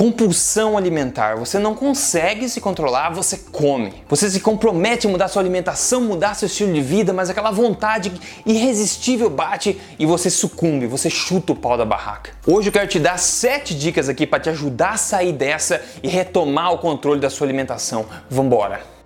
Compulsão alimentar. Você não consegue se controlar, você come. Você se compromete a mudar sua alimentação, mudar seu estilo de vida, mas aquela vontade irresistível bate e você sucumbe, você chuta o pau da barraca. Hoje eu quero te dar sete dicas aqui para te ajudar a sair dessa e retomar o controle da sua alimentação. Vambora!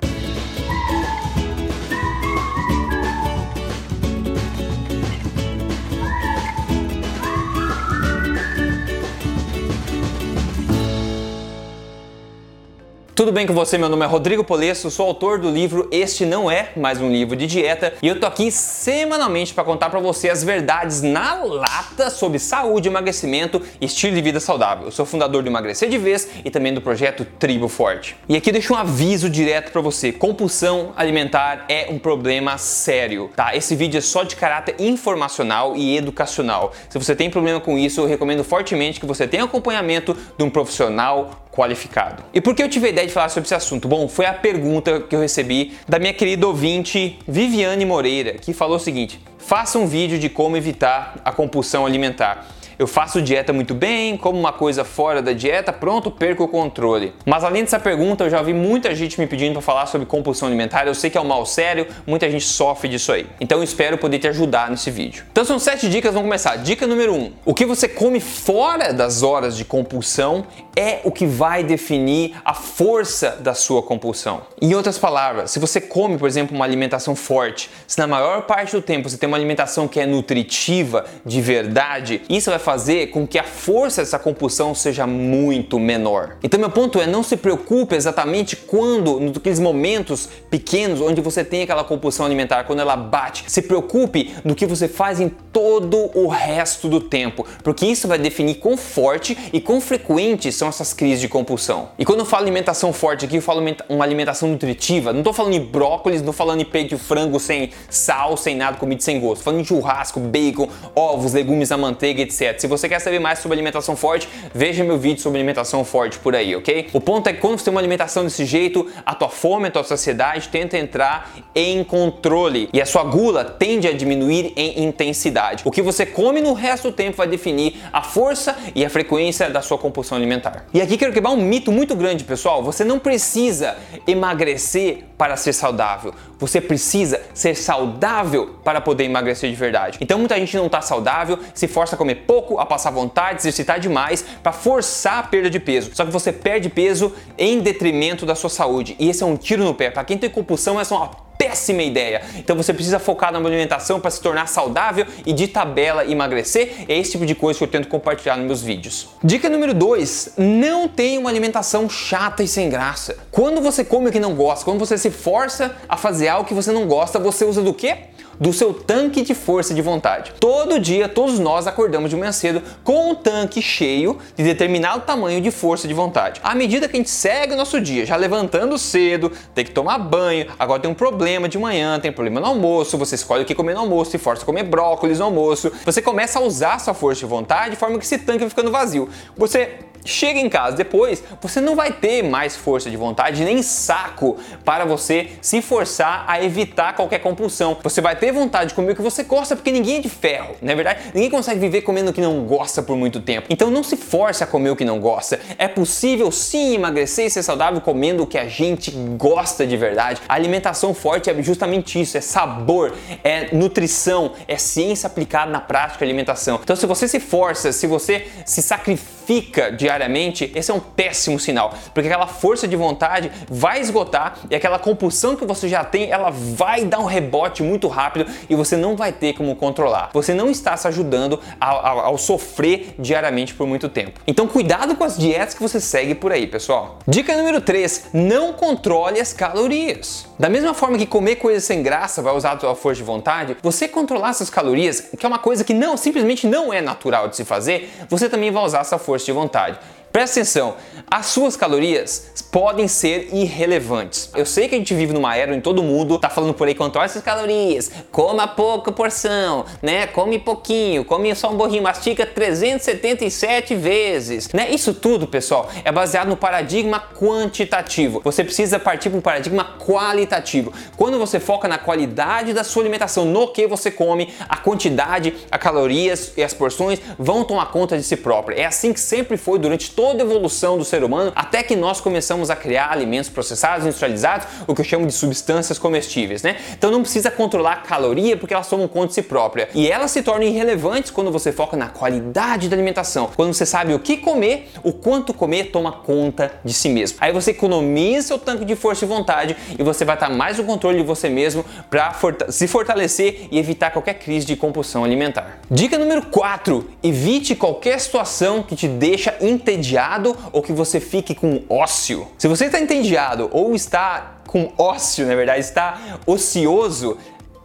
Tudo bem com você? Meu nome é Rodrigo Polesso, sou autor do livro Este Não É Mais Um Livro de Dieta e eu tô aqui semanalmente para contar para você as verdades na lata sobre saúde, emagrecimento e estilo de vida saudável. Eu sou fundador do Emagrecer de Vez e também do projeto Tribo Forte. E aqui deixo um aviso direto para você: compulsão alimentar é um problema sério, tá? Esse vídeo é só de caráter informacional e educacional. Se você tem problema com isso, eu recomendo fortemente que você tenha acompanhamento de um profissional qualificado. E por que eu tive a ideia de falar sobre esse assunto? Bom, foi a pergunta que eu recebi da minha querida ouvinte Viviane Moreira, que falou o seguinte: faça um vídeo de como evitar a compulsão alimentar eu faço dieta muito bem, como uma coisa fora da dieta, pronto, perco o controle. Mas além dessa pergunta, eu já vi muita gente me pedindo para falar sobre compulsão alimentar. Eu sei que é um mal sério, muita gente sofre disso aí. Então eu espero poder te ajudar nesse vídeo. Então são sete dicas, vamos começar. Dica número um: o que você come fora das horas de compulsão é o que vai definir a força da sua compulsão. Em outras palavras, se você come, por exemplo, uma alimentação forte, se na maior parte do tempo você tem uma alimentação que é nutritiva de verdade, isso vai fazer com que a força dessa compulsão seja muito menor. Então, meu ponto é: não se preocupe exatamente quando, naqueles momentos pequenos onde você tem aquela compulsão alimentar, quando ela bate. Se preocupe no que você faz em todo o resto do tempo, porque isso vai definir quão forte e quão frequente são essas crises de compulsão. E quando eu falo alimentação forte aqui, eu falo uma alimentação nutritiva. Não estou falando em brócolis, não falando em peito de frango sem sal, sem nada, comida sem gosto. Falando em churrasco, bacon, ovos, legumes à manteiga, etc. Se você quer saber mais sobre alimentação forte, veja meu vídeo sobre alimentação forte por aí, ok? O ponto é que quando você tem uma alimentação desse jeito, a tua fome, a tua saciedade tenta entrar em controle e a sua gula tende a diminuir em intensidade. O que você come no resto do tempo vai definir a força e a frequência da sua compulsão alimentar. E aqui quero quebrar um mito muito grande, pessoal. Você não precisa emagrecer para ser saudável. Você precisa ser saudável para poder emagrecer de verdade. Então muita gente não está saudável, se força a comer pouco pouco, a passar vontade, exercitar demais para forçar a perda de peso. Só que você perde peso em detrimento da sua saúde. E esse é um tiro no pé. Para quem tem compulsão, essa é uma péssima ideia. Então você precisa focar na alimentação para se tornar saudável e de tabela emagrecer. É esse tipo de coisa que eu tento compartilhar nos meus vídeos. Dica número 2: não tenha uma alimentação chata e sem graça. Quando você come o que não gosta, quando você se força a fazer algo que você não gosta, você usa do quê? do seu tanque de força de vontade. Todo dia, todos nós acordamos de manhã cedo com um tanque cheio de determinado tamanho de força de vontade. À medida que a gente segue o nosso dia, já levantando cedo, tem que tomar banho, agora tem um problema de manhã, tem problema no almoço, você escolhe o que comer no almoço, se força a comer brócolis no almoço, você começa a usar sua força de vontade de forma que esse tanque vai ficando vazio. Você chega em casa depois, você não vai ter mais força de vontade nem saco para você se forçar a evitar qualquer compulsão. Você vai ter vontade de comer o que você gosta porque ninguém é de ferro, não é verdade? Ninguém consegue viver comendo o que não gosta por muito tempo. Então não se force a comer o que não gosta. É possível sim emagrecer e ser saudável comendo o que a gente gosta de verdade. A alimentação forte é justamente isso, é sabor, é nutrição, é ciência aplicada na prática alimentação. Então se você se força, se você se sacrifica de diariamente, esse é um péssimo sinal, porque aquela força de vontade vai esgotar e aquela compulsão que você já tem, ela vai dar um rebote muito rápido e você não vai ter como controlar. Você não está se ajudando ao, ao, ao sofrer diariamente por muito tempo. Então cuidado com as dietas que você segue por aí, pessoal. Dica número 3, não controle as calorias. Da mesma forma que comer coisas sem graça vai usar a sua força de vontade, você controlar essas calorias, que é uma coisa que não simplesmente não é natural de se fazer, você também vai usar essa força de vontade. Presta atenção, as suas calorias podem ser irrelevantes. Eu sei que a gente vive numa era em todo mundo tá falando por aí controla essas calorias, coma pouca porção, né? Come pouquinho, come só um borrinho, mastiga 377 vezes, né? Isso tudo, pessoal, é baseado no paradigma quantitativo. Você precisa partir para um paradigma qualitativo. Quando você foca na qualidade da sua alimentação, no que você come, a quantidade, as calorias e as porções vão tomar conta de si própria. É assim que sempre foi durante todo toda a evolução do ser humano até que nós começamos a criar alimentos processados, industrializados, o que eu chamo de substâncias comestíveis, né? Então não precisa controlar a caloria porque elas tomam conta de si própria. E elas se tornam irrelevantes quando você foca na qualidade da alimentação. Quando você sabe o que comer, o quanto comer toma conta de si mesmo. Aí você economiza seu tanque de força e vontade e você vai estar mais no controle de você mesmo para forta se fortalecer e evitar qualquer crise de compulsão alimentar. Dica número 4: evite qualquer situação que te deixa entediado ou que você fique com ócio. Se você está entediado ou está com ócio, na verdade, está ocioso,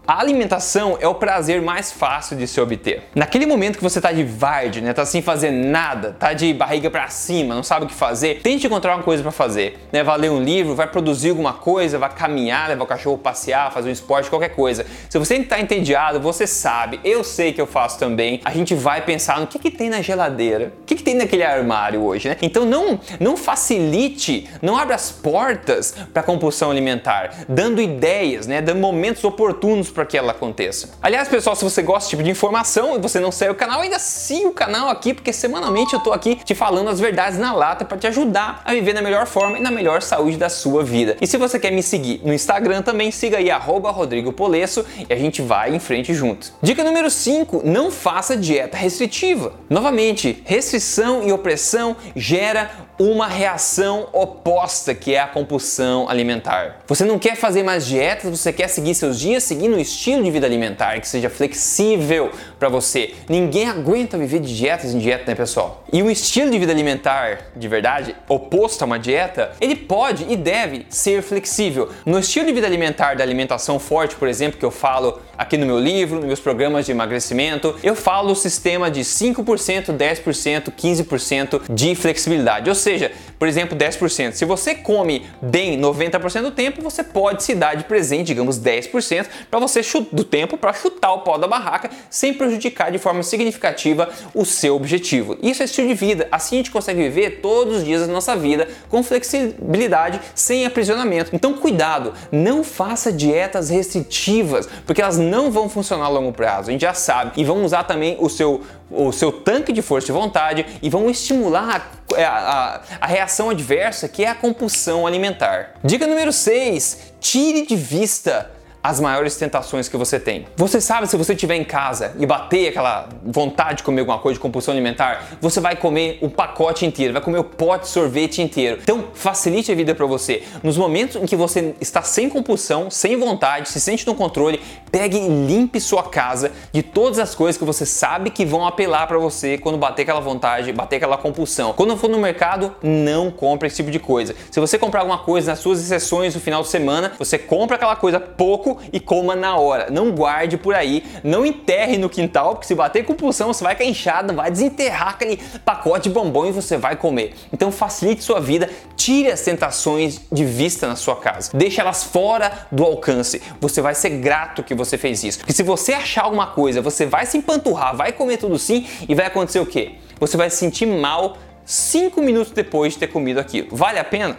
a alimentação é o prazer mais fácil de se obter. Naquele momento que você tá de vard, né, tá sem fazer nada, tá de barriga para cima, não sabe o que fazer, tente encontrar uma coisa para fazer, né? Vai ler um livro, vai produzir alguma coisa, vai caminhar, levar o cachorro passear, fazer um esporte, qualquer coisa. Se você está entediado, você sabe, eu sei que eu faço também. A gente vai pensar no que que tem na geladeira, o que que tem naquele armário hoje, né? Então não não facilite, não abra as portas para compulsão alimentar, dando ideias, né, dando momentos oportunos para que ela aconteça. Aliás, pessoal, se você gosta desse tipo de informação e você não segue o canal, ainda siga o canal aqui, porque semanalmente eu tô aqui te falando as verdades na lata para te ajudar a viver na melhor forma e na melhor saúde da sua vida. E se você quer me seguir no Instagram também, siga aí Rodrigo Polesso e a gente vai em frente junto. Dica número 5, não faça dieta restritiva. Novamente, restrição e opressão gera uma reação oposta, que é a compulsão alimentar. Você não quer fazer mais dietas, você quer seguir seus dias seguindo um estilo de vida alimentar que seja flexível para você. Ninguém aguenta viver de dietas em dieta, né, pessoal? E um estilo de vida alimentar de verdade, oposto a uma dieta, ele pode e deve ser flexível. No estilo de vida alimentar da alimentação forte, por exemplo, que eu falo aqui no meu livro, nos meus programas de emagrecimento, eu falo o sistema de 5%, 10%, 15% de flexibilidade. Ou seja, por exemplo, 10%. Se você come bem 90% do tempo, você pode se dar de presente, digamos 10%, para você do tempo para chutar o pau da barraca sem prejudicar de forma significativa o seu objetivo. Isso é estilo de vida. Assim a gente consegue viver todos os dias da nossa vida com flexibilidade, sem aprisionamento. Então, cuidado, não faça dietas restritivas, porque elas não vão funcionar a longo prazo. A gente já sabe. E vão usar também o seu o seu tanque de força de vontade e vão estimular a, a, a, reação adversa que é a compulsão alimentar. Dica número 6: tire de vista as maiores tentações que você tem. Você sabe se você estiver em casa e bater aquela vontade de comer alguma coisa de compulsão alimentar, você vai comer o pacote inteiro, vai comer o pote de sorvete inteiro. Então, facilite a vida para você. Nos momentos em que você está sem compulsão, sem vontade, se sente no controle, pegue e limpe sua casa de todas as coisas que você sabe que vão apelar para você quando bater aquela vontade, bater aquela compulsão. Quando for no mercado, não compre esse tipo de coisa. Se você comprar alguma coisa nas suas exceções no final de semana, você compra aquela coisa pouco pouco e coma na hora. Não guarde por aí, não enterre no quintal, porque se bater compulsão, você vai ficar inchado, vai desenterrar aquele pacote de bombom e você vai comer. Então facilite sua vida, tire as tentações de vista na sua casa, deixe elas fora do alcance. Você vai ser grato que você fez isso. Porque se você achar alguma coisa, você vai se empanturrar, vai comer tudo sim e vai acontecer o quê? Você vai se sentir mal 5 minutos depois de ter comido aquilo. Vale a pena?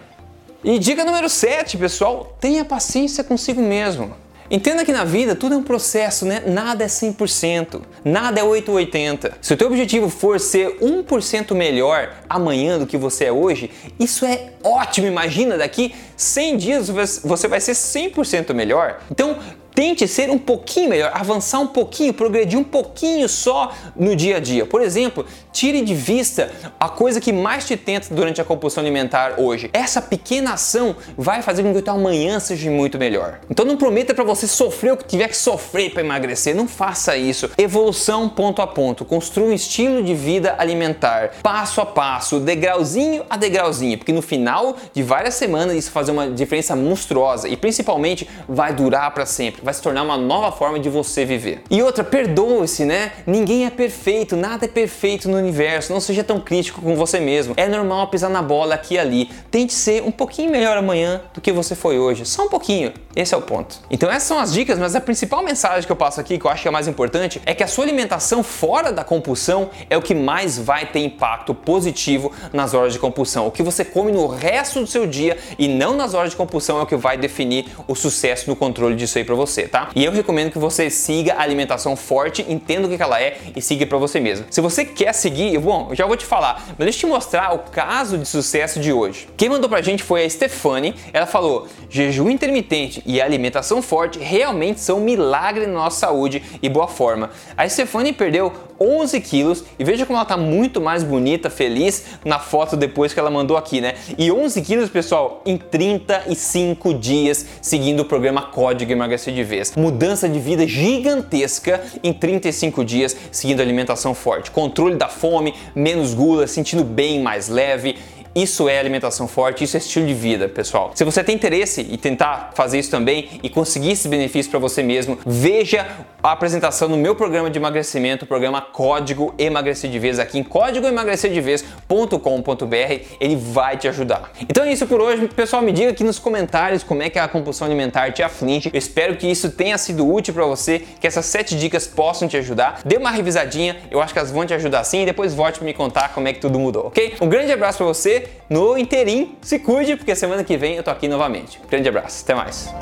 E dica número 7, pessoal, tenha paciência consigo mesmo. Entenda que na vida tudo é um processo, né? Nada é 100%, nada é 880. Se o teu objetivo for ser 1% melhor amanhã do que você é hoje, isso é ótimo. Imagina daqui 100 dias você vai ser 100% melhor. Então, Tente ser um pouquinho melhor, avançar um pouquinho, progredir um pouquinho só no dia a dia. Por exemplo, tire de vista a coisa que mais te tenta durante a compulsão alimentar hoje. Essa pequena ação vai fazer com que o teu amanhã seja muito melhor. Então não prometa para você sofrer o que tiver que sofrer para emagrecer. Não faça isso. Evolução ponto a ponto. Construa um estilo de vida alimentar, passo a passo, degrauzinho a degrauzinho, porque no final de várias semanas isso fazer uma diferença monstruosa e principalmente vai durar para sempre vai se tornar uma nova forma de você viver. E outra, perdoe-se, né? Ninguém é perfeito, nada é perfeito no universo. Não seja tão crítico com você mesmo. É normal pisar na bola aqui e ali. Tente ser um pouquinho melhor amanhã do que você foi hoje. Só um pouquinho. Esse é o ponto. Então essas são as dicas, mas a principal mensagem que eu passo aqui, que eu acho que é mais importante, é que a sua alimentação fora da compulsão é o que mais vai ter impacto positivo nas horas de compulsão. O que você come no resto do seu dia e não nas horas de compulsão é o que vai definir o sucesso no controle disso aí para você você, tá? E eu recomendo que você siga a alimentação forte, entenda o que ela é e siga para você mesmo. Se você quer seguir, bom, eu já vou te falar, mas deixa eu te mostrar o caso de sucesso de hoje. Quem mandou pra gente foi a Stefani. Ela falou: jejum intermitente e alimentação forte realmente são um milagre na nossa saúde e boa forma. A Stefani perdeu 11 quilos e veja como ela tá muito mais bonita, feliz na foto depois que ela mandou aqui, né? E 11 quilos, pessoal, em 35 dias seguindo o programa Código Emagrecer de Vez. Mudança de vida gigantesca em 35 dias seguindo alimentação forte. Controle da fome, menos gula, sentindo bem mais leve isso é alimentação forte, isso é estilo de vida, pessoal. Se você tem interesse em tentar fazer isso também e conseguir esse benefício para você mesmo, veja a apresentação no meu programa de emagrecimento, o programa Código Emagrecer de Vez aqui em códigoemagrecerdevez.com.br, ele vai te ajudar. Então é isso por hoje, pessoal, me diga aqui nos comentários como é que a compulsão alimentar te aflige. Eu espero que isso tenha sido útil para você, que essas sete dicas possam te ajudar. Dê uma revisadinha, eu acho que elas vão te ajudar sim e depois volte para me contar como é que tudo mudou, ok? Um grande abraço para você no interim. Se cuide, porque semana que vem eu tô aqui novamente. Grande abraço, até mais.